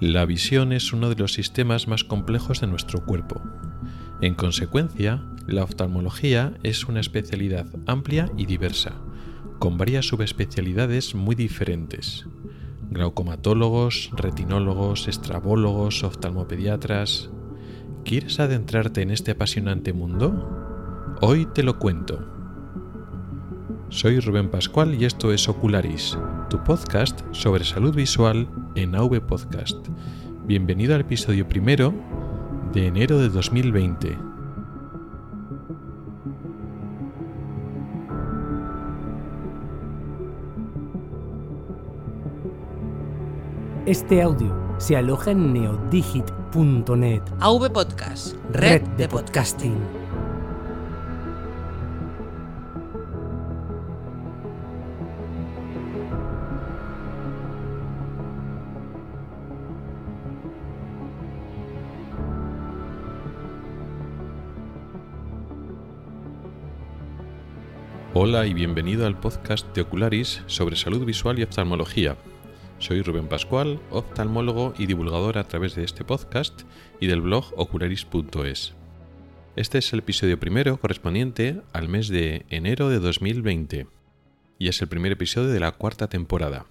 La visión es uno de los sistemas más complejos de nuestro cuerpo. En consecuencia, la oftalmología es una especialidad amplia y diversa, con varias subespecialidades muy diferentes. Glaucomatólogos, retinólogos, estrabólogos, oftalmopediatras. ¿Quieres adentrarte en este apasionante mundo? Hoy te lo cuento. Soy Rubén Pascual y esto es Ocularis, tu podcast sobre salud visual en AV Podcast. Bienvenido al episodio primero de enero de 2020. Este audio se aloja en neodigit.net, AV Podcast, red de podcasting. Hola y bienvenido al podcast de Ocularis sobre salud visual y oftalmología. Soy Rubén Pascual, oftalmólogo y divulgador a través de este podcast y del blog ocularis.es. Este es el episodio primero correspondiente al mes de enero de 2020 y es el primer episodio de la cuarta temporada.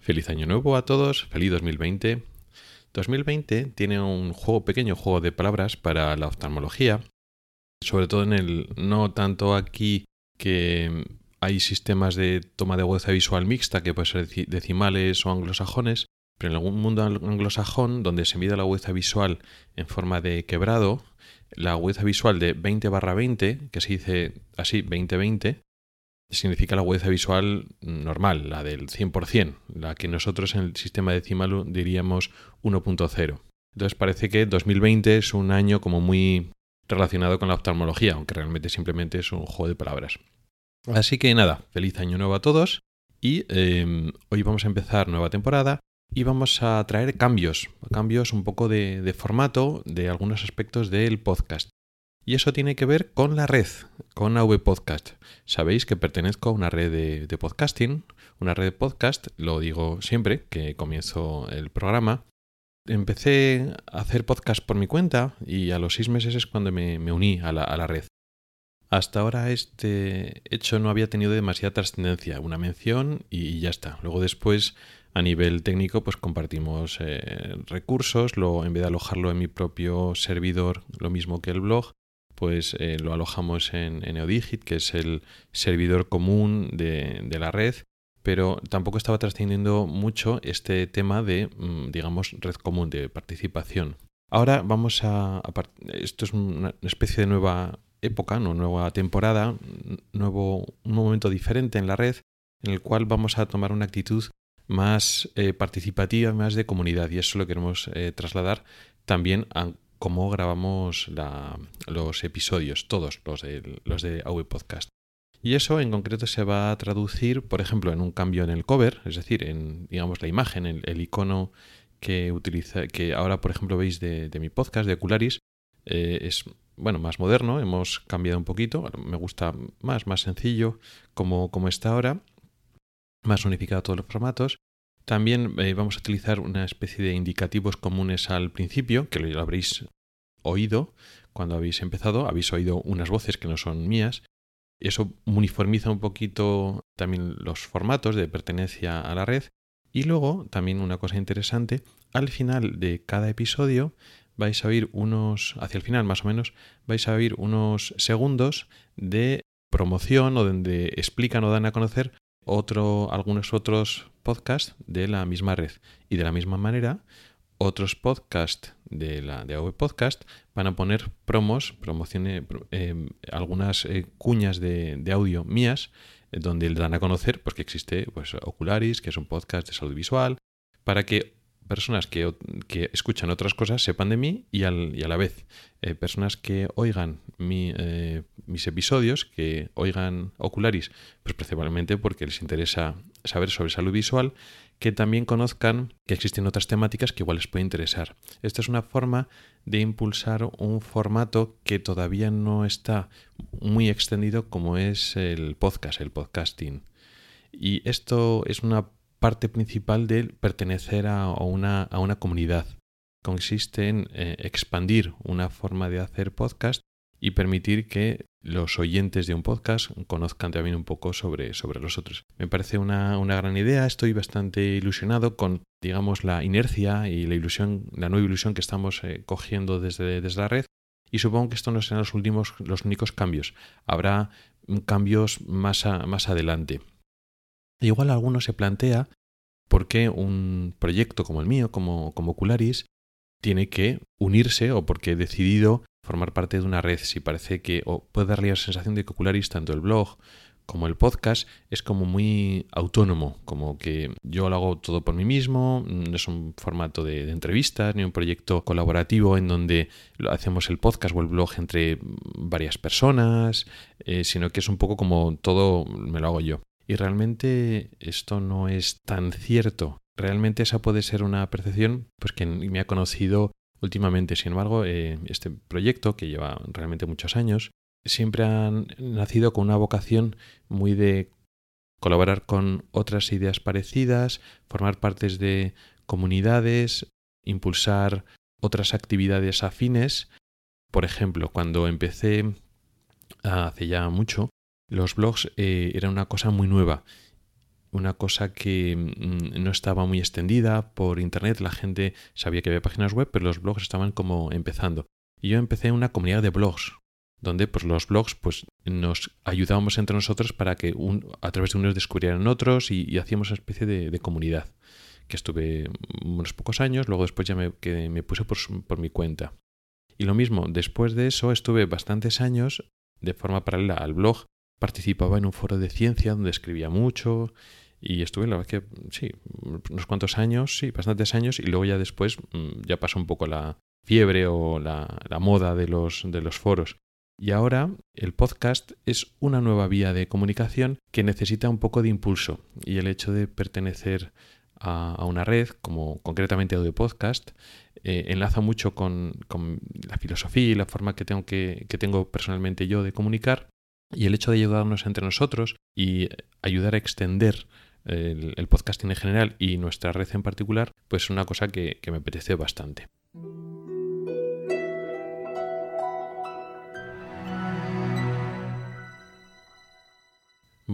Feliz año nuevo a todos, feliz 2020. 2020 tiene un juego pequeño juego de palabras para la oftalmología, sobre todo en el no tanto aquí que hay sistemas de toma de agudeza visual mixta que pueden ser decimales o anglosajones, pero en algún mundo anglosajón donde se mide la agudeza visual en forma de quebrado, la agudeza visual de 20 barra 20, que se dice así 20-20, significa la agudeza visual normal, la del 100%, la que nosotros en el sistema decimal diríamos 1.0. Entonces parece que 2020 es un año como muy relacionado con la oftalmología, aunque realmente simplemente es un juego de palabras. Así que nada, feliz año nuevo a todos y em, hoy vamos a empezar nueva temporada y vamos a traer cambios, cambios un poco de, formato de algunos aspectos del podcast. Y eso tiene que ver con la red, con AV Podcast. Sabéis que pertenezco a una red de, de, podcasting, una red de podcast, lo digo siempre que comienzo el programa. Empecé a hacer podcast por mi cuenta y a los seis meses es cuando me, uní a la red. Hasta ahora este hecho no había tenido demasiada trascendencia, una mención y ya está. Luego después a nivel técnico pues compartimos eh, recursos, en vez de alojarlo en mi propio servidor, lo mismo que el blog, pues eh, lo alojamos en, Neodigit, que es el servidor común de, la red, pero tampoco estaba trascendiendo mucho este tema de, mm, digamos, red común de participación. Ahora vamos a esto es una especie de nueva época, una nueva temporada, nuevo, un momento diferente en la red en el cual vamos a tomar una actitud más eh, participativa, más de comunidad y eso lo queremos eh, trasladar también a cómo grabamos los episodios, todos los de, los de AV Podcast. Y eso en concreto se va a traducir, por ejemplo, en un cambio en el cover, es decir, en digamos la imagen, el, icono que utiliza, que ahora por ejemplo veis de, mi podcast de Ocularis, eh, es bueno, más moderno, hemos cambiado un poquito, me gusta más, más sencillo como, como está ahora, más unificado todos los formatos. También eh, vamos a utilizar una especie de indicativos comunes al principio, que lo habréis oído cuando habéis empezado, habéis oído unas voces que no son mías. Eso uniformiza un poquito también los formatos de pertenencia a la red. Y luego, también una cosa interesante, al final de cada episodio vais a oír unos, hacia el final más o menos, vais a oír unos segundos de promoción o donde explican o dan a conocer otro, algunos otros podcasts de la misma red. Y de la misma manera, otros podcasts de la de AV Podcast van a poner promos, promociones, eh, algunas eh, cuñas de, de, audio mías, eh, donde dan a conocer pues, que existe pues, Ocularis, que es un podcast de salud visual, para que personas que, escuchan otras cosas sepan de mí y, al, y a la vez eh, personas que oigan eh, mis episodios, que oigan Ocularis, pues principalmente porque les interesa saber sobre salud visual, que también conozcan que existen otras temáticas que igual les puede interesar. Esta es una forma de impulsar un formato que todavía no está muy extendido como es el podcast, el podcasting. Y esto es una parte principal de pertenecer a una, a una comunidad. Consiste en eh, expandir una forma de hacer podcast y permitir que los oyentes de un podcast conozcan también un poco sobre, sobre los otros. Me parece una, gran idea, estoy bastante ilusionado con, digamos, la inercia y la ilusión, la nueva ilusión que estamos eh, cogiendo desde, desde la red y supongo que estos no serán los últimos, los únicos cambios. Habrá cambios más, más adelante. Igual alguno se plantea por qué un proyecto como el mío, como, como Ocularis, tiene que unirse o porque he decidido formar parte de una red. Si parece que o puede darle la sensación de que Ocularis, tanto el blog como el podcast, es como muy autónomo, como que yo lo hago todo por mí mismo, no es un formato de, entrevistas ni un proyecto colaborativo en donde hacemos el podcast o el blog entre varias personas, eh, sino que es un poco como todo me lo hago yo. Y realmente esto no es tan cierto. Realmente esa puede ser una percepción pues que me ha conocido últimamente. Sin embargo, eh, este proyecto, que lleva realmente muchos años, siempre ha nacido con una vocación muy de colaborar con otras ideas parecidas, formar partes de comunidades, impulsar otras actividades afines. Por ejemplo, cuando empecé hace ya mucho, los blogs eh, eran una cosa muy nueva, una cosa que mm, no estaba muy extendida por internet, la gente sabía que había páginas web, pero los blogs estaban como empezando. Y yo empecé una comunidad de blogs, donde pues los blogs pues nos ayudábamos entre nosotros para que a través de unos descubrieran otros y, hacíamos una especie de, comunidad que estuve unos pocos años, luego después ya me puse por, por mi cuenta. Y lo mismo, después de eso estuve bastantes años de forma paralela al blog, participaba en un foro de ciencia donde escribía mucho y estuve, la verdad que sí, unos cuantos años, sí, bastantes años y luego ya después mm, ya pasó un poco la fiebre o la, la moda de los, de los foros. Y ahora el podcast es una nueva vía de comunicación que necesita un poco de impulso y el hecho de pertenecer a, una red, como concretamente Audio Podcast, eh, enlaza mucho con, la filosofía y la forma que tengo, que, tengo personalmente yo de comunicar y el hecho de ayudarnos entre nosotros y ayudar a extender el, podcasting en general y nuestra red en particular, pues es una cosa que me apetece bastante.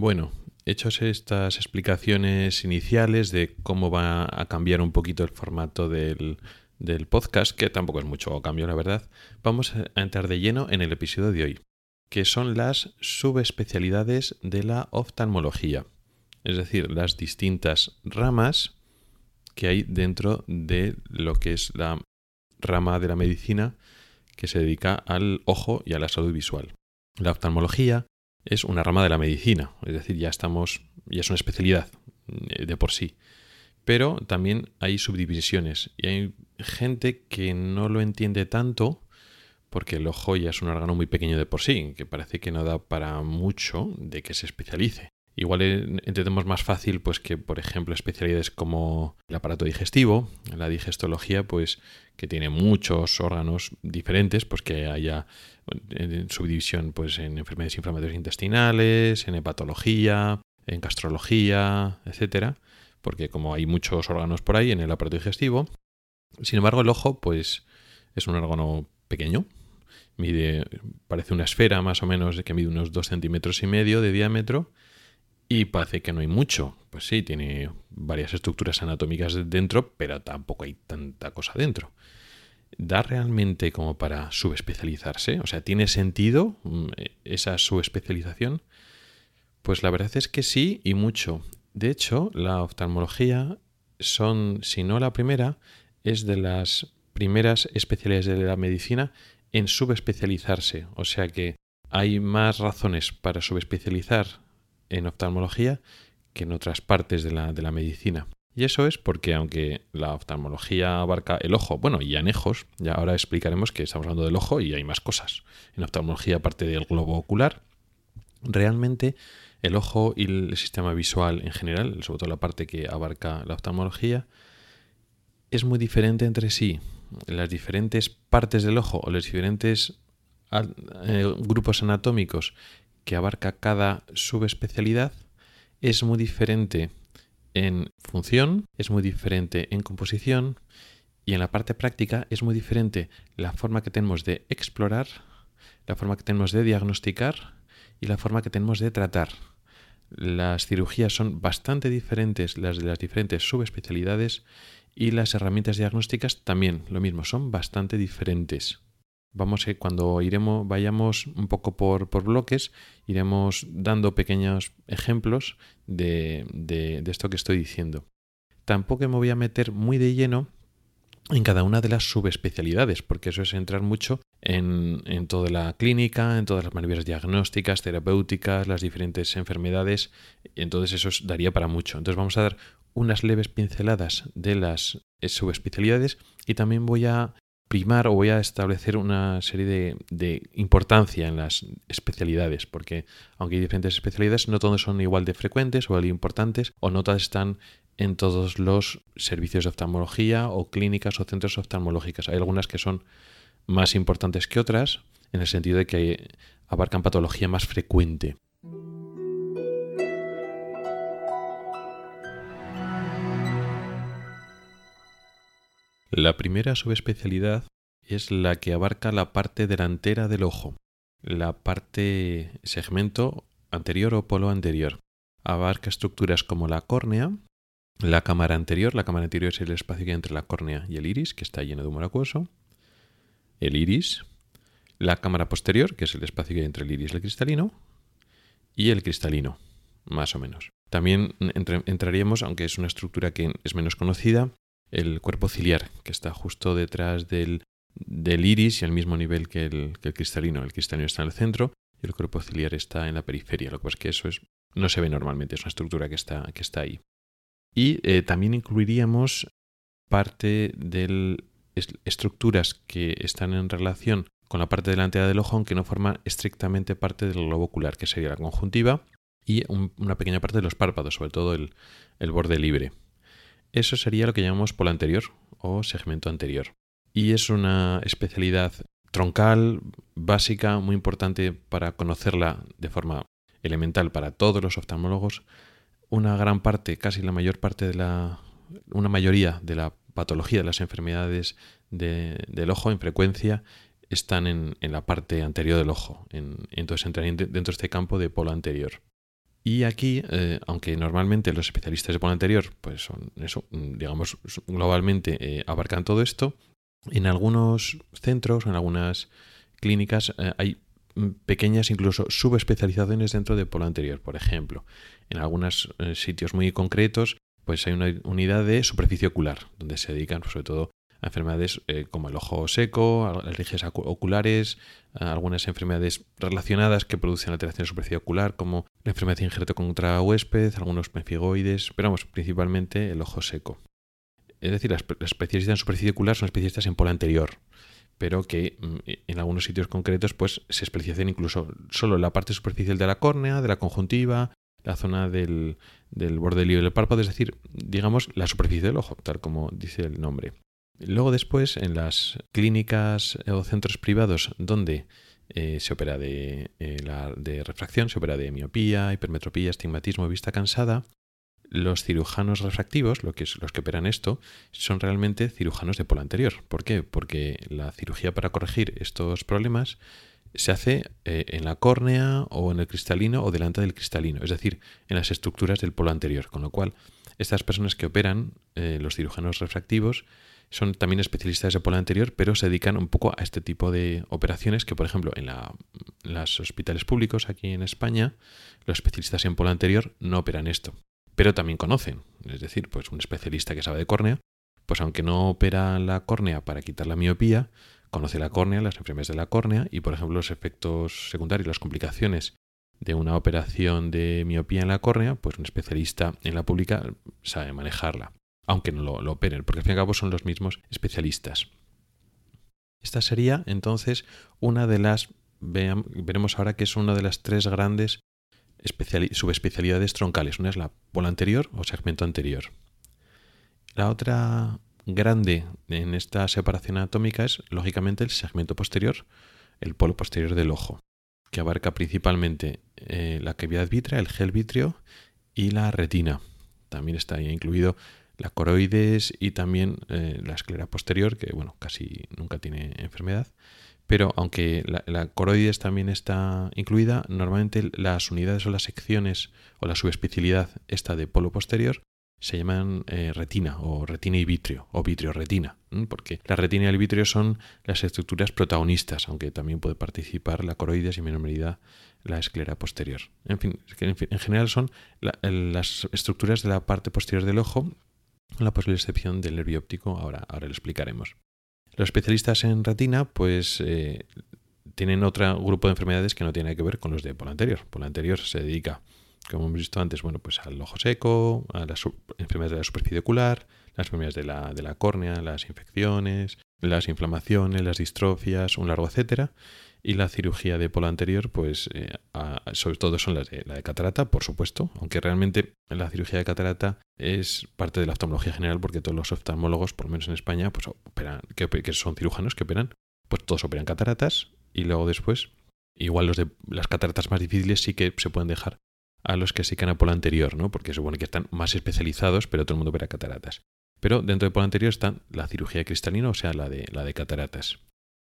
Bueno, hechos estas explicaciones iniciales de cómo va a cambiar un poquito el formato del, podcast, que tampoco es mucho cambio, la verdad, vamos a entrar de lleno en el episodio de hoy, que son las subespecialidades de la oftalmología, es decir, las distintas ramas que hay dentro de lo que es la rama de la medicina que se dedica al ojo y a la salud visual. La oftalmología es una rama de la medicina, es decir, ya estamos, ya es una especialidad eh, de por sí. Pero también hay subdivisiones y hay gente que no lo entiende tanto porque el ojo ya es un órgano muy pequeño de por sí, que parece que no da para mucho de que se especialice. Igual entendemos más fácil pues que, por ejemplo, especialidades como el aparato digestivo, la digestología, pues que tiene muchos órganos diferentes, pues que haya subdivisión pues en enfermedades inflamatorias intestinales, en hepatología, en gastrología, etcétera, porque como hay muchos órganos por ahí en el aparato digestivo, sin embargo el ojo pues es un órgano pequeño, mide parece una esfera más o menos que mide unos 2 centímetros y medio de diámetro y parece que no hay mucho. Pues sí, tiene varias estructuras anatómicas dentro, pero tampoco hay tanta cosa dentro. ¿Da realmente como para subespecializarse? O sea, ¿tiene sentido mm, esa subespecialización? Pues la verdad es que sí y mucho. De hecho, la oftalmología son, si no la primera, es de las primeras especialidades de la medicina en subespecializarse. O sea que hay más razones para subespecializar en oftalmología que en otras partes de la, de la medicina. Y eso es porque aunque la oftalmología abarca el ojo, bueno, y anejos, ya ahora explicaremos que estamos hablando del ojo y hay más cosas. En oftalmología, aparte del globo ocular, realmente el ojo y el sistema visual en general, sobre todo la parte que abarca la oftalmología, es muy diferente entre sí. Las diferentes partes del ojo o los diferentes eh, grupos anatómicos que abarca cada subespecialidad es muy diferente en función, es muy diferente en composición y en la parte práctica es muy diferente la forma que tenemos de explorar, la forma que tenemos de diagnosticar y la forma que tenemos de tratar. Las cirugías son bastante diferentes las de las diferentes subespecialidades y las herramientas diagnósticas también lo mismo, son bastante diferentes. Vamos a, cuando iremos, vayamos un poco por, por bloques, iremos dando pequeños ejemplos de, de, de esto que estoy diciendo. Tampoco me voy a meter muy de lleno en cada una de las subespecialidades, porque eso es entrar mucho en, en, toda la clínica, en todas las maniobras diagnósticas, terapéuticas, las diferentes enfermedades, entonces eso daría para mucho. Entonces vamos a dar unas leves pinceladas de las subespecialidades y también voy a primar o voy a establecer una serie de, de, importancia en las especialidades, porque aunque hay diferentes especialidades, no todas son igual de frecuentes o igual de importantes, o no todas están en todos los servicios de oftalmología o clínicas o centros oftalmológicas. Hay algunas que son más importantes que otras, en el sentido de que abarcan patología más frecuente. La primera subespecialidad es la que abarca la parte delantera del ojo, la parte segmento anterior o polo anterior. Abarca estructuras como la córnea, la cámara anterior, la cámara anterior es el espacio que hay entre la córnea y el iris, que está lleno de humor acuoso. El iris. La cámara posterior, que es el espacio que hay entre el iris y el cristalino. Y el cristalino, más o menos. También entraríamos, aunque es una estructura que es menos conocida, el cuerpo ciliar, que está justo detrás del, del iris y al mismo nivel que el, cristalino. El cristalino está en el centro y el cuerpo ciliar está en la periferia. Lo que es que eso es, no se ve normalmente, es una estructura que está, que está ahí. Y eh, también incluiríamos parte de estructuras que están en relación con la parte delantera del ojo, aunque no forman estrictamente parte del globo ocular, que sería la conjuntiva, y un, una pequeña parte de los párpados, sobre todo el, el borde libre. Eso sería lo que llamamos polo anterior o segmento anterior. Y es una especialidad troncal, básica, muy importante para conocerla de forma elemental para todos los oftalmólogos, una gran parte, casi la mayor parte de la, una mayoría de la patología de las enfermedades de, del ojo en frecuencia están en, en, la parte anterior del ojo. En, entonces entrarían dentro de este campo de polo anterior. Y aquí, eh, aunque normalmente los especialistas de polo anterior, pues son eso, digamos, globalmente eh, abarcan todo esto, en algunos centros en algunas clínicas eh, hay pequeñas incluso subespecializaciones dentro de polo anterior. Por ejemplo, en algunos sitios muy concretos, pues hay una unidad de superficie ocular, donde se dedican pues, sobre todo enfermedades eh, como el ojo seco, alergias oculares, algunas enfermedades relacionadas que producen alteración de superficie ocular, como la enfermedad de injerto contra huésped, algunos penfigoides, pero vamos, principalmente el ojo seco. Es decir, las, especialistas en superficie ocular son especialistas en polo anterior, pero que mm, en algunos sitios concretos pues se especializan incluso solo en la parte superficial de la córnea, de la conjuntiva, la zona del, del borde del párpado, es decir, digamos la superficie del ojo, tal como dice el nombre. Luego después, en las clínicas o centros privados donde eh, se opera de, eh, la, de refracción, se opera de miopía, hipermetropía, estigmatismo, vista cansada, los cirujanos refractivos, lo que es, los que operan esto, son realmente cirujanos de polo anterior. ¿Por qué? Porque la cirugía para corregir estos problemas se hace eh, en la córnea o en el cristalino o delante del cristalino, es decir, en las estructuras del polo anterior. Con lo cual, estas personas que operan, los cirujanos refractivos, son también especialistas de polo anterior, pero se dedican un poco a este tipo de operaciones que, por ejemplo, en, los hospitales públicos aquí en España, los especialistas en polo anterior no operan esto pero también conocen. Es decir, pues un especialista que sabe de córnea, pues aunque no opera la córnea para quitar la miopía, conoce la córnea, las enfermedades de la córnea y, por ejemplo, los efectos secundarios, las complicaciones de una operación de miopía en la córnea, pues un especialista en la pública sabe manejarla, aunque no lo, lo operen, porque al fin y al cabo son los mismos especialistas. Esta sería entonces una de las, veremos ahora que es una de las tres grandes subespecialidades troncales. Una es la polo anterior o segmento anterior. La otra grande en esta separación anatómica es, lógicamente, el segmento posterior, el polo posterior del ojo, que abarca principalmente eh, la cavidad vítrea, el gel vítreo y la retina, también está ahí incluido la coroides y también eh, la esclera posterior, que bueno, casi nunca tiene enfermedad. Pero aunque la, coroides también está incluida, normalmente las unidades o las secciones o la subespecialidad esta de polo posterior se llaman eh, retina o retina y vitrio o vitrio retina, porque la retina y el vitrio son las estructuras protagonistas, aunque también puede participar la coroides y en menor medida la esclera posterior. En fin, en, general son las estructuras de la parte posterior del ojo, la posible excepción del nervio óptico, ahora, ahora lo explicaremos. Los especialistas en retina, pues eh, tienen otro grupo de enfermedades que no tiene que ver con los de polo anterior. Polo anterior se dedica como hemos visto antes, bueno, pues al ojo seco, a las enfermedades de la superficie ocular, las enfermedades de la, de la córnea, las infecciones, las inflamaciones, las distrofias, un largo etcétera. Y la cirugía de polo anterior, pues eh, sobre todo son de la de catarata, por supuesto, aunque realmente la cirugía de catarata es parte de la oftalmología general porque todos los oftalmólogos, por lo menos en España, pues operan, que, son cirujanos que operan, pues todos operan cataratas y luego después, igual los de las cataratas más difíciles sí que se pueden dejar a los que se a polo anterior, ¿no? Porque supone que están más especializados, pero todo el mundo opera cataratas. Pero dentro de polo anterior está la cirugía cristalina, o sea, la de, la de cataratas.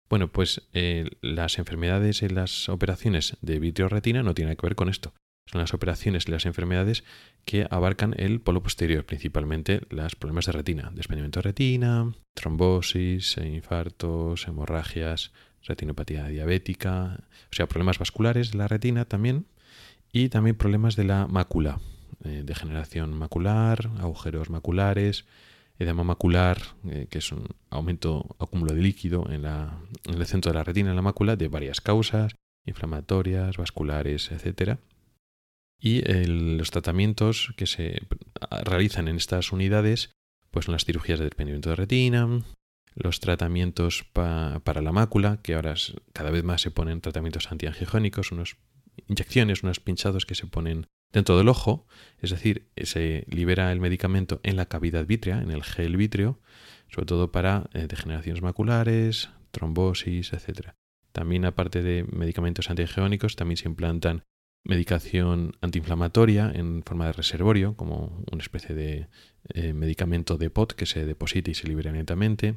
Bueno, pues eh, las enfermedades y las operaciones de vitreoretina no tienen que ver con esto. Son las operaciones y las enfermedades que abarcan el polo posterior, principalmente los problemas de retina, desprendimiento de retina, trombosis, infartos, hemorragias, retinopatía diabética, o sea, problemas vasculares de la retina también, y también problemas de la mácula, eh, degeneración macular, agujeros maculares, edema macular, eh, que es un aumento, acúmulo de líquido en, el centro de la retina, en la mácula, de varias causas, inflamatorias, vasculares, etc. Y los tratamientos que se realizan en estas unidades pues son las cirugías de desprendimiento de retina, los tratamientos para la mácula, que ahora cada vez más se ponen tratamientos antiangiogénicos, unos inyecciones, unos pinchados que se ponen dentro del ojo, es decir, se libera el medicamento en la cavidad vítrea, en el gel vítreo, sobre todo para eh, degeneraciones maculares, trombosis, etc. También, aparte de medicamentos antigeónicos, también se implantan medicación antiinflamatoria en forma de reservorio, como una especie de eh, medicamento de POT que se deposita y se libera lentamente.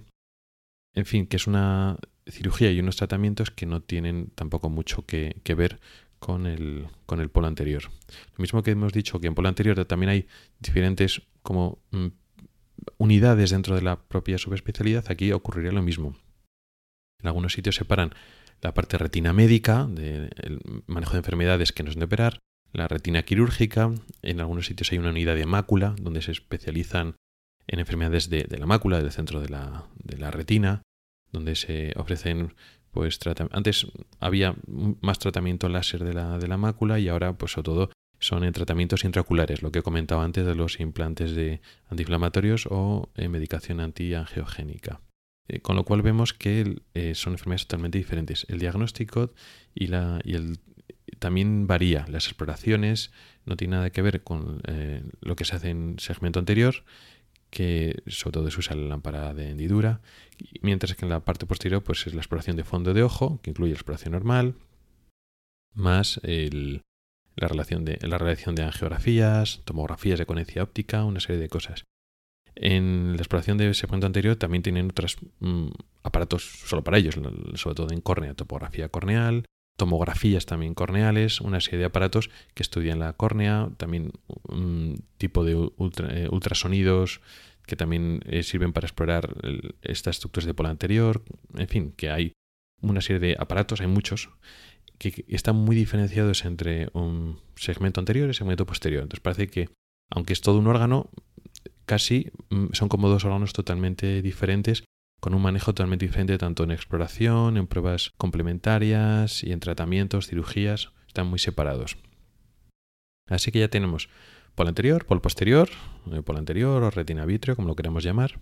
En fin, que es una cirugía y unos tratamientos que no tienen tampoco mucho que, que ver con el, con el polo anterior. Lo mismo que hemos dicho que en polo anterior también hay diferentes como mm, unidades dentro de la propia subespecialidad, aquí ocurriría lo mismo. En algunos sitios separan la parte retina médica, del manejo de enfermedades que nos han de operar, la retina quirúrgica, en algunos sitios hay una unidad de mácula, donde se especializan en enfermedades de, de la mácula, del centro de la, de la retina, donde se ofrecen pues antes había más tratamiento láser de la, de la mácula y ahora pues sobre todo son en tratamientos intraoculares, lo que he comentado antes de los implantes de antiinflamatorios o en medicación antiangiogénica. Eh, con lo cual vemos que eh, son enfermedades totalmente diferentes. El diagnóstico y, la, también varía. Las exploraciones no tienen nada que ver con eh, lo que se hace en segmento anterior que sobre todo se usa la lámpara de hendidura, mientras que en la parte posterior pues es la exploración de fondo de ojo, que incluye la exploración normal, más la, relación de, angiografías, tomografías de conexión óptica, una serie de cosas. En la exploración de ese punto anterior también tienen otros mm, aparatos solo para ellos, sobre todo en córnea, topografía corneal, tomografías también corneales, una serie de aparatos que estudian la córnea, también un tipo de eh, ultrasonidos que también eh, sirven para explorar estas estructuras de polo anterior, en fin, que hay una serie de aparatos, hay muchos, que están muy diferenciados entre un segmento anterior y segmento posterior. Entonces parece que, aunque es todo un órgano, casi mm, son como dos órganos totalmente diferentes con un manejo totalmente diferente tanto en exploración, en pruebas complementarias y en tratamientos, cirugías, están muy separados. Así que ya tenemos polo anterior, polo posterior, eh, polo anterior o retina vítreo, como lo queramos llamar.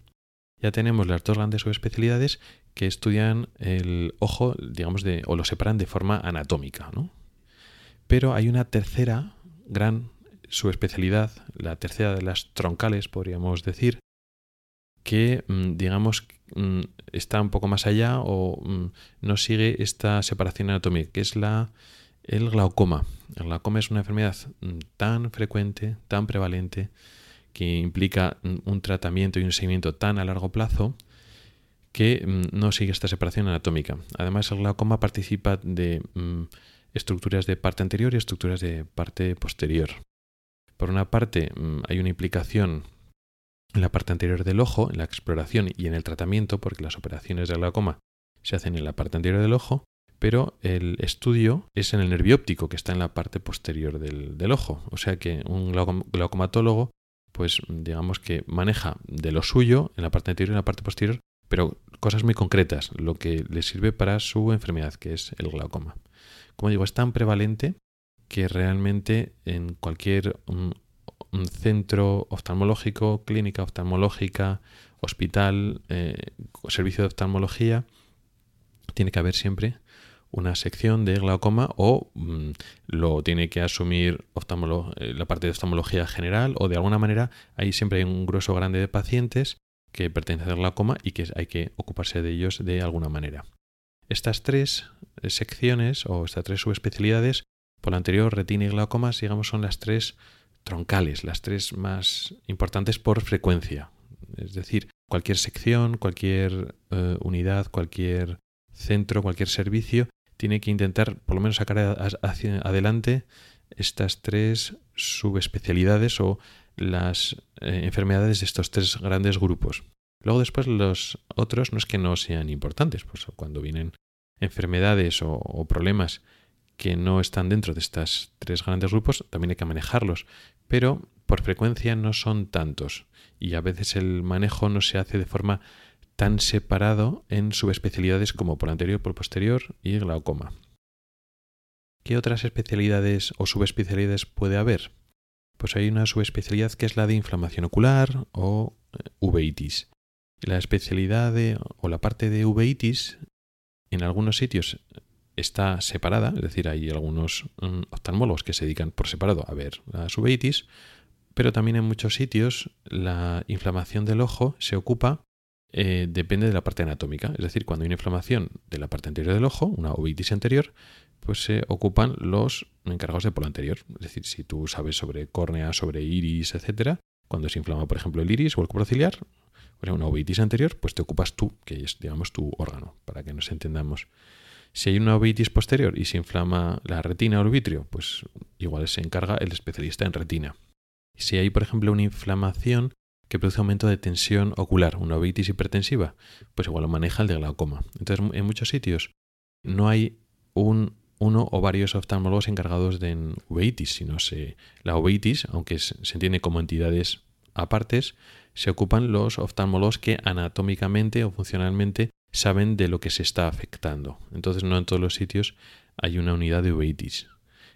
Ya tenemos las dos grandes subespecialidades que estudian el ojo, digamos, de, o lo separan de forma anatómica. ¿no? Pero hay una tercera gran subespecialidad, la tercera de las troncales, podríamos decir, que, mm, digamos, mm, está un poco más allá o mm, no sigue esta separación anatómica, que es la, el glaucoma. El glaucoma es una enfermedad tan frecuente, tan prevalente, que implica un tratamiento y un seguimiento tan a largo plazo que no sigue esta separación anatómica. Además, el glaucoma participa de estructuras de parte anterior y estructuras de parte posterior. Por una parte, hay una implicación en la parte anterior del ojo, en la exploración y en el tratamiento, porque las operaciones de glaucoma se hacen en la parte anterior del ojo, pero el estudio es en el nervio óptico que está en la parte posterior del, del ojo. O sea que un glaucomatólogo, pues digamos que maneja de lo suyo en la parte anterior y en la parte posterior pero cosas muy concretas, lo que le sirve para su enfermedad, que es el glaucoma. Como digo, es tan prevalente que realmente en cualquier un, centro oftalmológico, clínica oftalmológica, hospital, eh, servicio de oftalmología, tiene que haber siempre una sección de glaucoma o mm, lo tiene que asumir eh, la parte de oftalmología general o de alguna manera ahí siempre hay un grueso grande de pacientes que pertenecen al glaucoma y que hay que ocuparse de ellos de alguna manera. Estas tres eh, secciones o estas tres subespecialidades, por lo anterior, retina y glaucomas, digamos, son las tres troncales, las tres más importantes por frecuencia. Es decir, cualquier sección, cualquier eh, unidad, cualquier centro, cualquier servicio, tiene que intentar por lo menos sacar adelante estas tres subespecialidades o las eh, enfermedades de estos tres grandes grupos. Luego después los otros no es que no sean importantes, pues cuando vienen enfermedades o problemas que no están dentro de estos tres grandes grupos, también hay que manejarlos, pero por frecuencia no son tantos y a veces el manejo no se hace de forma tan separado en subespecialidades como por anterior, por posterior y glaucoma. ¿Qué otras especialidades o subespecialidades puede haber? pues hay una subespecialidad que es la de inflamación ocular o eh, uveitis. La especialidad o la parte de uveitis en algunos sitios está separada, es decir, hay algunos mm, oftalmólogos que se dedican por separado a ver la uveitis, pero también en muchos sitios la inflamación del ojo se ocupa, eh, depende de la parte anatómica, es decir, cuando hay una inflamación de la parte anterior del ojo, una uveitis anterior, pues se ocupan los encargados de polo anterior. Es decir, si tú sabes sobre córnea, sobre iris, etcétera, cuando se inflama, por ejemplo, el iris o el coprociliar, o sea, una uveitis anterior, pues te ocupas tú, que es, digamos, tu órgano, para que nos entendamos. Si hay una uveitis posterior y se inflama la retina o el vitrio, pues igual se encarga el especialista en retina. Si hay, por ejemplo, una inflamación que produce aumento de tensión ocular, una uveitis hipertensiva, pues igual lo maneja el de glaucoma. Entonces, en muchos sitios no hay un uno o varios oftalmólogos encargados de uveitis, sino se, la uveitis, aunque se, entiende como entidades apartes, se ocupan los oftalmólogos que anatómicamente o funcionalmente saben de lo que se está afectando. Entonces no en todos los sitios hay una unidad de uveitis.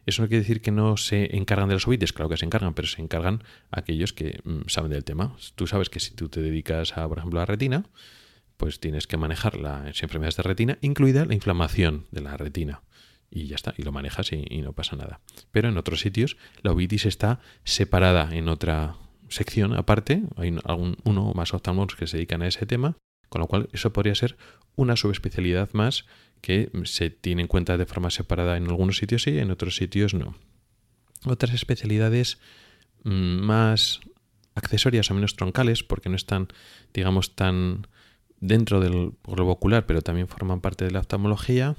Eso no quiere decir que no se encargan de las uveitis, claro que se encargan, pero se encargan aquellos que mm, saben del tema. Tú sabes que si tú te dedicas a, por ejemplo, a la retina, pues tienes que manejar las enfermedades de retina, incluida la inflamación de la retina y ya está, y lo manejas y, no pasa nada. Pero en otros sitios la uveitis está separada en otra sección aparte, hay algún, uno o más oftalmólogos que se dedican a ese tema, con lo cual eso podría ser una subespecialidad más que se tiene en cuenta de forma separada en algunos sitios sí, en otros sitios no. Otras especialidades mm, más accesorias o menos troncales, porque no están, digamos, tan dentro del globo ocular, pero también forman parte de la oftalmología,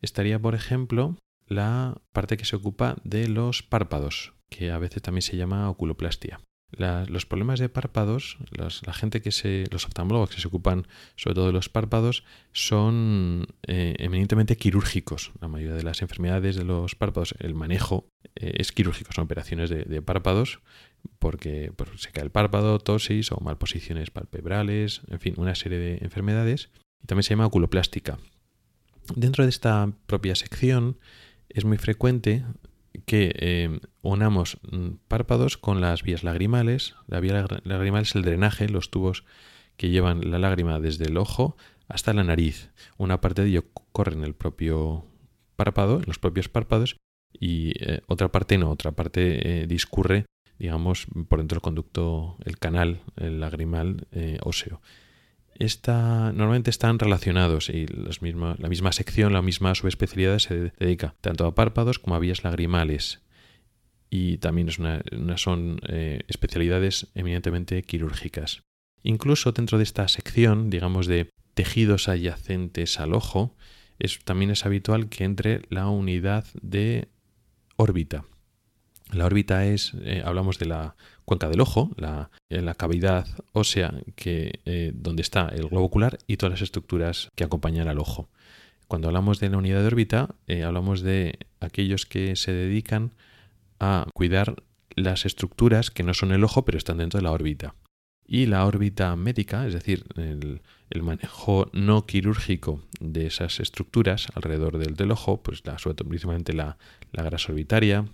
estaría, por ejemplo, la parte que se ocupa de los párpados, que a veces también se llama oculoplastia. Los problemas de párpados, la gente que se, los oftalmólogos que se ocupan sobre todo de los párpados, son eh, eminentemente quirúrgicos. La mayoría de las enfermedades de los párpados, el manejo eh, es quirúrgico, son operaciones de, párpados porque se cae el párpado, tosis o malposiciones palpebrales, en fin, una serie de enfermedades. Y también se llama oculoplástica, Dentro de esta propia sección es muy frecuente que eh, unamos mm, párpados con las vías lagrimales. La vía lagrimal es el drenaje, los tubos que llevan la lágrima desde el ojo hasta la nariz. Una parte de ello corre en el propio párpado, en los propios párpados, y eh, otra parte no, otra parte eh, discurre, digamos, por dentro del conducto, el canal el lagrimal óseo normalmente están relacionados y la misma sección, la misma subespecialidad se dedica tanto a párpados como a vías lagrimales. y también son eh, especialidades eminentemente quirúrgicas. Incluso dentro de esta sección, digamos, de tejidos adyacentes al ojo, es, también es habitual que entre la unidad de órbita. La órbita es, eh, hablamos de la cuenca del ojo, la, eh, la cavidad ósea que, eh, donde está el globo ocular y todas las estructuras que acompañan al ojo. Cuando hablamos de la unidad de órbita, hablamos de aquellos que se dedican a cuidar las estructuras que no son el ojo, pero están dentro de la órbita. Y la órbita médica, es decir, el, el manejo no quirúrgico de esas estructuras alrededor del, del ojo, pues la, sobre principalmente la, la grasa orbitaria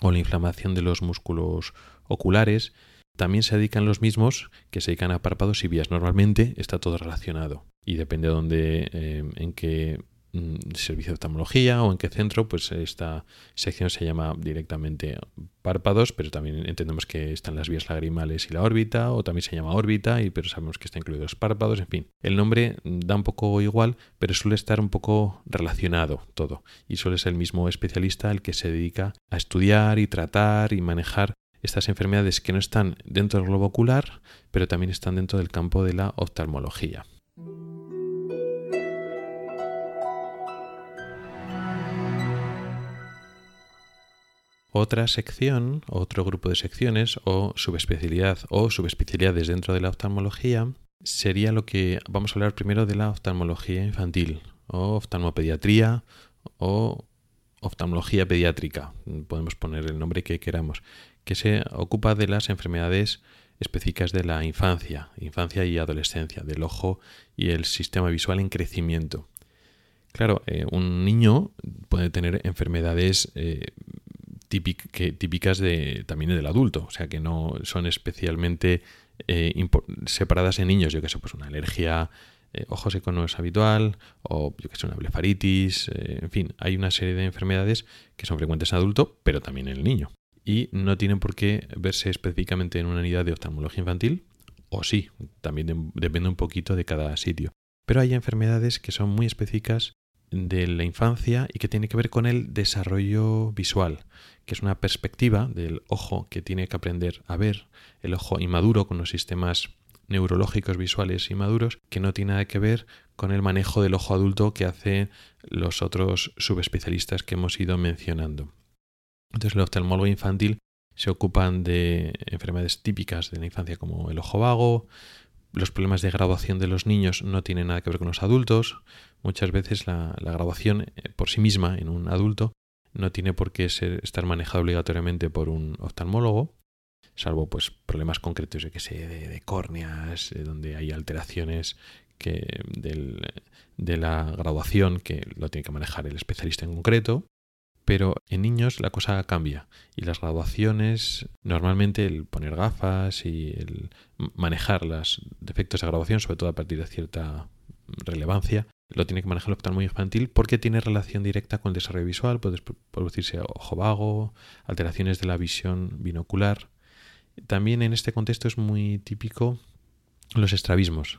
o la inflamación de los músculos oculares, también se dedican los mismos que se dedican a párpados y vías. Normalmente está todo relacionado y depende de dónde, eh, en qué servicio de oftalmología o en qué centro, pues esta sección se llama directamente párpados, pero también entendemos que están las vías lagrimales y la órbita, o también se llama órbita, y, pero sabemos que está incluido los párpados, en fin. El nombre da un poco igual, pero suele estar un poco relacionado todo, y suele ser el mismo especialista el que se dedica a estudiar y tratar y manejar estas enfermedades que no están dentro del globo ocular, pero también están dentro del campo de la oftalmología. Otra sección, otro grupo de secciones o subespecialidad o subespecialidades dentro de la oftalmología sería lo que vamos a hablar primero de la oftalmología infantil o oftalmopediatría o oftalmología pediátrica, podemos poner el nombre que queramos, que se ocupa de las enfermedades específicas de la infancia, infancia y adolescencia, del ojo y el sistema visual en crecimiento. Claro, eh, un niño puede tener enfermedades eh, típicas de, también del adulto, o sea que no son especialmente eh, separadas en niños, yo que sé, pues una alergia, eh, ojo no es habitual, o yo que sé, una blefaritis, eh, en fin, hay una serie de enfermedades que son frecuentes en adulto, pero también en el niño. Y no tienen por qué verse específicamente en una unidad de oftalmología infantil, o sí, también depende un poquito de cada sitio. Pero hay enfermedades que son muy específicas de la infancia y que tiene que ver con el desarrollo visual, que es una perspectiva del ojo que tiene que aprender a ver, el ojo inmaduro con los sistemas neurológicos visuales inmaduros, que no tiene nada que ver con el manejo del ojo adulto que hacen los otros subespecialistas que hemos ido mencionando. Entonces, el oftalmólogo infantil se ocupan de enfermedades típicas de la infancia como el ojo vago, los problemas de graduación de los niños no tienen nada que ver con los adultos. Muchas veces la, graduación eh, por sí misma en un adulto no tiene por qué ser, estar manejada obligatoriamente por un oftalmólogo, salvo pues problemas concretos, de que sé, de, córneas, eh, donde hay alteraciones que de la graduación que lo tiene que manejar el especialista en concreto. Pero en niños la cosa cambia y las graduaciones, normalmente el poner gafas y el manejar los defectos de graduación, sobre todo a partir de cierta relevancia, lo tiene que manejar el oftalmo infantil porque tiene relación directa con el desarrollo visual, puede producirse ojo vago, alteraciones de la visión binocular. También en este contexto es muy típico los estrabismos,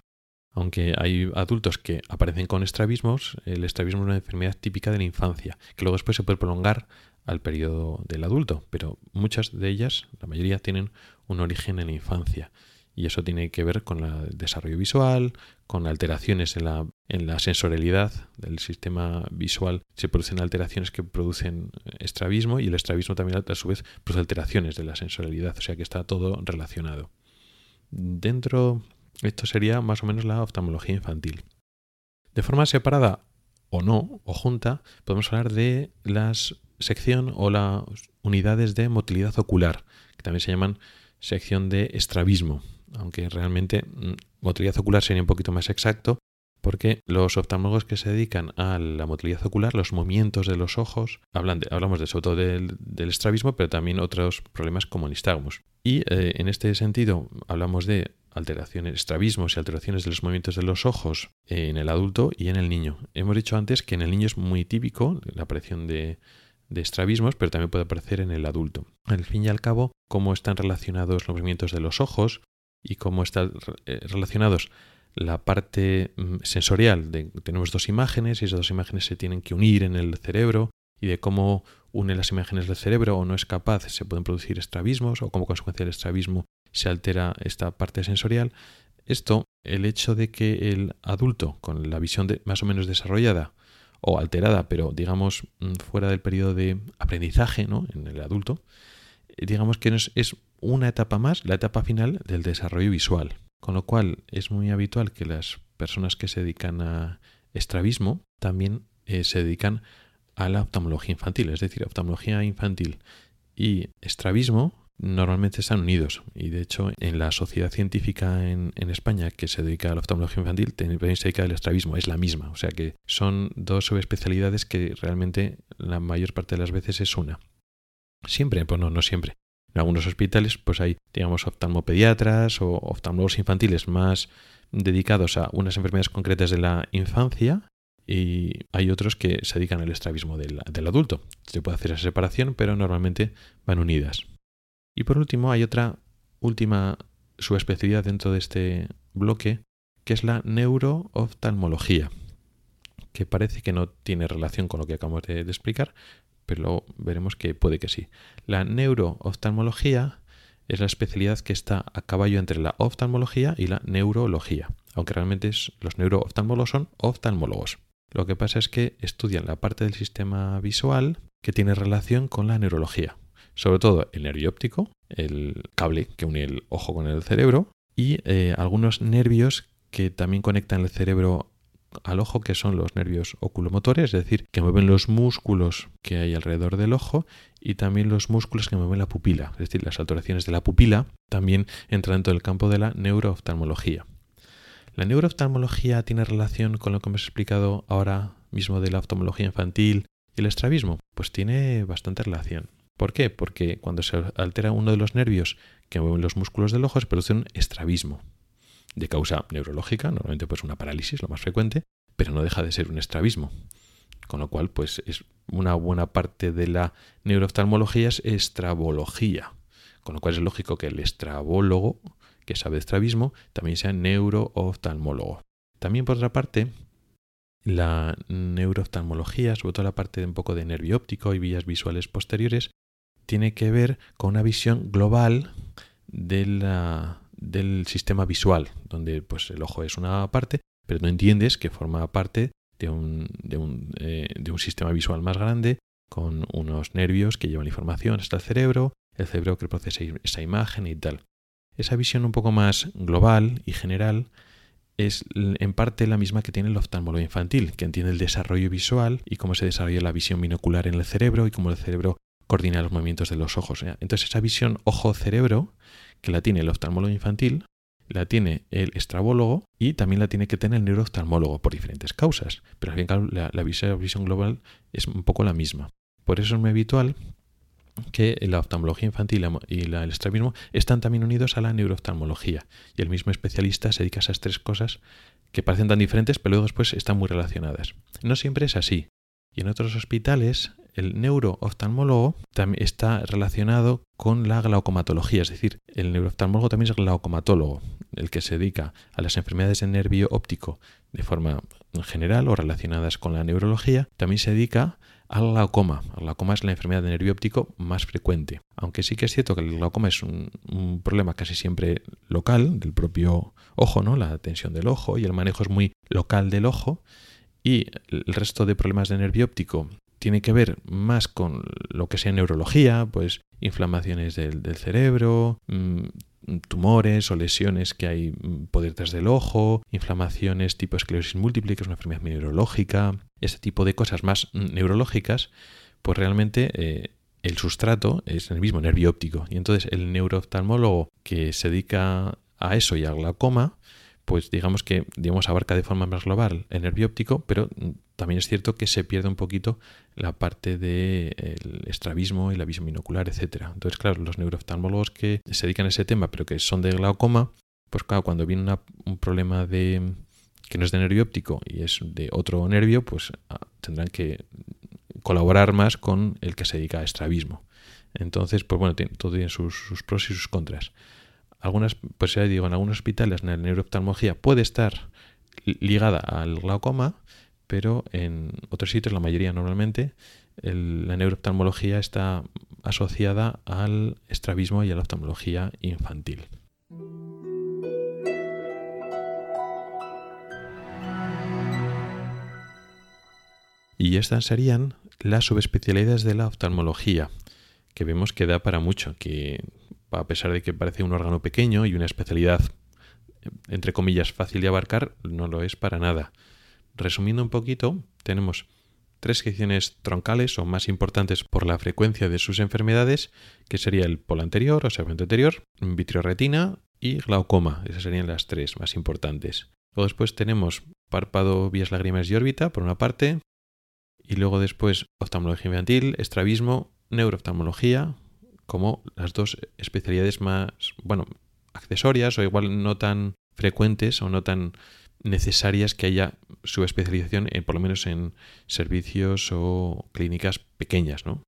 aunque hay adultos que aparecen con estrabismos, el estrabismo es una enfermedad típica de la infancia, que luego después se puede prolongar al periodo del adulto, pero muchas de ellas, la mayoría, tienen un origen en la infancia. Y eso tiene que ver con el desarrollo visual, con alteraciones en la, en la sensorialidad del sistema visual. Se producen alteraciones que producen estrabismo y el estrabismo también a su vez produce alteraciones de la sensorialidad, o sea que está todo relacionado. Dentro esto sería más o menos la oftalmología infantil. De forma separada o no, o junta, podemos hablar de la sección o las unidades de motilidad ocular, que también se llaman sección de estrabismo, aunque realmente mm, motilidad ocular sería un poquito más exacto, porque los oftalmólogos que se dedican a la motilidad ocular, los movimientos de los ojos, hablamos de, sobre todo del, estrabismo, pero también otros problemas como el nistagmus. Y eh, en este sentido hablamos de alteraciones, estrabismos y alteraciones de los movimientos de los ojos en el adulto y en el niño. Hemos dicho antes que en el niño es muy típico la aparición de, estrabismos, pero también puede aparecer en el adulto. Al fin y al cabo, cómo están relacionados los movimientos de los ojos y cómo están eh, relacionados la parte mm, sensorial. De, tenemos dos imágenes y esas dos imágenes se tienen que unir en el cerebro y de cómo une las imágenes del cerebro o no es capaz, se pueden producir estrabismos o como consecuencia del estrabismo se altera esta parte sensorial. Esto, el hecho de que el adulto con la visión más o menos desarrollada o alterada, pero digamos mm, fuera del periodo de aprendizaje ¿no? en el adulto, eh, digamos que es una etapa más, la etapa final del desarrollo visual. Con lo cual es muy habitual que las personas que se dedican a estrabismo también eh, se dedican a la oftalmología infantil, es decir, oftalmología infantil y estrabismo normalmente están unidos y de hecho en la sociedad científica en, España que se dedica a la oftalmología infantil también se dedica al estrabismo, es la misma, o sea que son dos subespecialidades que realmente la mayor parte de las veces es una. Siempre, pues no, no siempre. En algunos hospitales pues hay, digamos, oftalmopediatras o oftalmólogos infantiles más dedicados a unas enfermedades concretas de la infancia y hay otros que se dedican al estrabismo del, adulto. Se puede hacer esa separación, pero normalmente van unidas. Y por último, hay otra última subespecialidad dentro de este bloque, que es la neurooftalmología, que parece que no tiene relación con lo que acabamos de, explicar, pero veremos que puede que sí. La neurooftalmología es la especialidad que está a caballo entre la oftalmología y la neurología, aunque realmente los neurooftalmólogos son oftalmólogos. Lo que pasa es que estudian la parte del sistema visual que tiene relación con la neurología sobre todo el nervio óptico, el cable que une el ojo con el cerebro, y eh, algunos nervios que también conectan el cerebro al ojo, que son los nervios oculomotores, es decir, que mueven los músculos que hay alrededor del ojo y también los músculos que mueven la pupila, es decir, las alteraciones de la pupila también entran dentro del campo de la neurooftalmología. La neurooftalmología tiene relación con lo que hemos explicado ahora mismo de la oftalmología infantil y el estrabismo, pues tiene bastante relación. ¿Por qué? Porque cuando se altera uno de los nervios que mueven los músculos del ojo se produce un estrabismo de causa neurológica, normalmente pues una parálisis, lo más frecuente, pero no deja de ser un estrabismo. Con lo cual, pues es una buena parte de la neurooftalmología es estrabología. Con lo cual es lógico que el estrabólogo, que sabe de estrabismo, también sea neurooftalmólogo. También por otra parte, la neurooftalmología, sobre todo la parte de un poco de nervio óptico y vías visuales posteriores, tiene que ver con una visión global del sistema visual, donde pues, el ojo es una parte, pero no entiendes que forma parte de un, de un, eh, de un sistema visual más grande, con unos nervios que llevan información hasta el cerebro, el cerebro que procesa esa imagen y tal. Esa visión un poco más global y general es en parte la misma que tiene el oftalmólogo infantil, que entiende el desarrollo visual y cómo se desarrolla la visión binocular en el cerebro y cómo el cerebro coordina los movimientos de los ojos. Entonces esa visión ojo-cerebro, que la tiene el oftalmólogo infantil, la tiene el estrabólogo y también la tiene que tener el neurooftalmólogo por diferentes causas. Pero al fin la, la visión global es un poco la misma. Por eso es muy habitual que la oftalmología infantil y el estrabismo están también unidos a la neurooftalmología. Y el mismo especialista se dedica a esas tres cosas que parecen tan diferentes, pero luego después están muy relacionadas. No siempre es así. Y en otros hospitales, el neurooftalmólogo está relacionado con la glaucomatología, es decir, el neurooftalmólogo también es glaucomatólogo, el que se dedica a las enfermedades del nervio óptico de forma general o relacionadas con la neurología, también se dedica al glaucoma. El glaucoma es la enfermedad de nervio óptico más frecuente. Aunque sí que es cierto que el glaucoma es un, problema casi siempre local del propio ojo, ¿no? La tensión del ojo y el manejo es muy local del ojo. Y el resto de problemas de nervio óptico tiene que ver más con lo que sea neurología, pues inflamaciones del, cerebro, mm, tumores o lesiones que hay mm, por detrás del ojo, inflamaciones tipo esclerosis múltiple, que es una enfermedad neurológica, ese tipo de cosas más mm, neurológicas, pues realmente eh, el sustrato es el mismo nervio óptico. Y entonces el neurooftalmólogo que se dedica a eso y al glaucoma, pues digamos que digamos, abarca de forma más global el nervio óptico, pero también es cierto que se pierde un poquito la parte del estrabismo y la visión binocular, etc. Entonces, claro, los neurooftalmólogos que se dedican a ese tema, pero que son de glaucoma, pues claro, cuando viene un problema de que no es de nervio óptico y es de otro nervio, pues ah, tendrán que colaborar más con el que se dedica a estrabismo. Entonces, pues bueno, todo tiene sus, pros y sus contras algunas, pues ya digo, en algunos hospitales la neurooftalmología puede estar ligada al glaucoma, pero en otros sitios, la mayoría normalmente, la neurooftalmología está asociada al estrabismo y a la oftalmología infantil. Y estas serían las subespecialidades de la oftalmología, que vemos que da para mucho, que a pesar de que parece un órgano pequeño y una especialidad, entre comillas, fácil de abarcar, no lo es para nada. Resumiendo un poquito, tenemos tres secciones troncales o más importantes por la frecuencia de sus enfermedades, que sería el polo anterior o segmento anterior, vitrioretina y glaucoma. Esas serían las tres más importantes. Luego después tenemos párpado, vías lagrimales y órbita, por una parte, y luego después oftalmología infantil, estrabismo, neurooftalmología, como las dos especialidades más, bueno, accesorias o igual no tan frecuentes o no tan necesarias que haya su especialización, en, por lo menos en servicios o clínicas pequeñas, ¿no?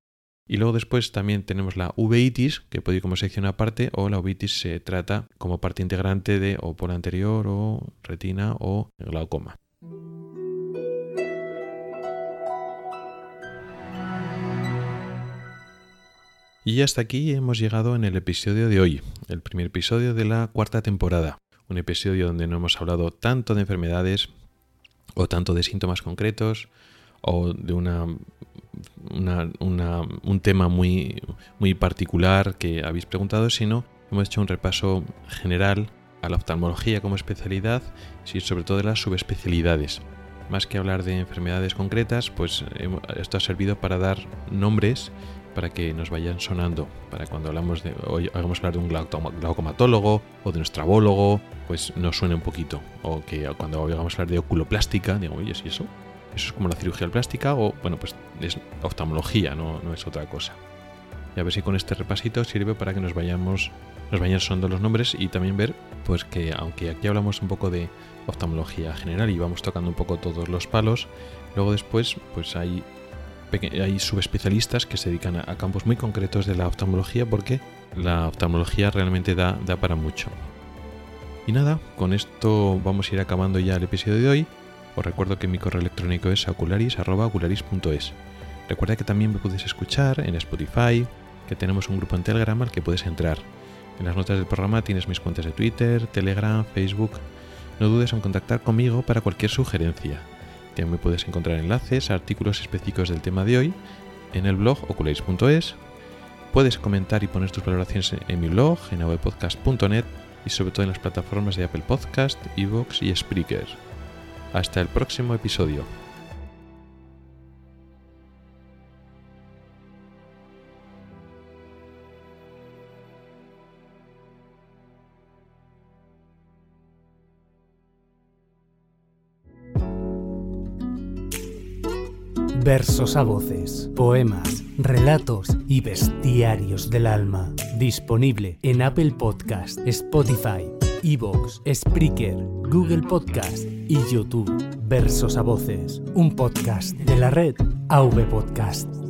Y luego después también tenemos la uveitis, que puede ir como sección aparte, o la uveitis se trata como parte integrante de o por anterior o retina o glaucoma. Y hasta aquí hemos llegado en el episodio de hoy, el primer episodio de la cuarta temporada. Un episodio donde no hemos hablado tanto de enfermedades o tanto de síntomas concretos o de una, un tema muy, muy particular que habéis preguntado, sino hemos hecho un repaso general a la oftalmología como especialidad y sobre todo de las subespecialidades. Más que hablar de enfermedades concretas, pues esto ha servido para dar nombres para que nos vayan sonando, para cuando hablamos de, hoy hagamos hablar de un glaucomatólogo o de un estrabólogo, pues nos suene un poquito. O que cuando vayamos a hablar de oculoplástica, digo, oye, ¿es eso? Eso es como la cirugía plástica o, bueno, pues es oftalmología, no, no es otra cosa. Y a ver si con este repasito sirve para que nos vayamos, nos vayan sonando los nombres y también ver, pues que aunque aquí hablamos un poco de oftalmología general y vamos tocando un poco todos los palos, luego después, pues hay hay subespecialistas que se dedican a, campos muy concretos de la oftalmología porque la oftalmología realmente da, da para mucho. Y nada, con esto vamos a ir acabando ya el episodio de hoy. Os recuerdo que mi correo electrónico es ocularis.ocularis.es. Recuerda que también me puedes escuchar en Spotify, que tenemos un grupo en Telegram al que puedes entrar. En las notas del programa tienes mis cuentas de Twitter, Telegram, Facebook. No dudes en contactar conmigo para cualquier sugerencia me puedes encontrar enlaces a artículos específicos del tema de hoy en el blog ocularis.es. Puedes comentar y poner tus valoraciones en mi blog, en avpodcast.net y sobre todo en las plataformas de Apple Podcast, Evox y Spreaker. Hasta el próximo episodio. Versos a voces, poemas, relatos y bestiarios del alma. Disponible en Apple Podcast, Spotify, Evox, Spreaker, Google Podcast y YouTube. Versos a voces, un podcast de la red AV Podcast.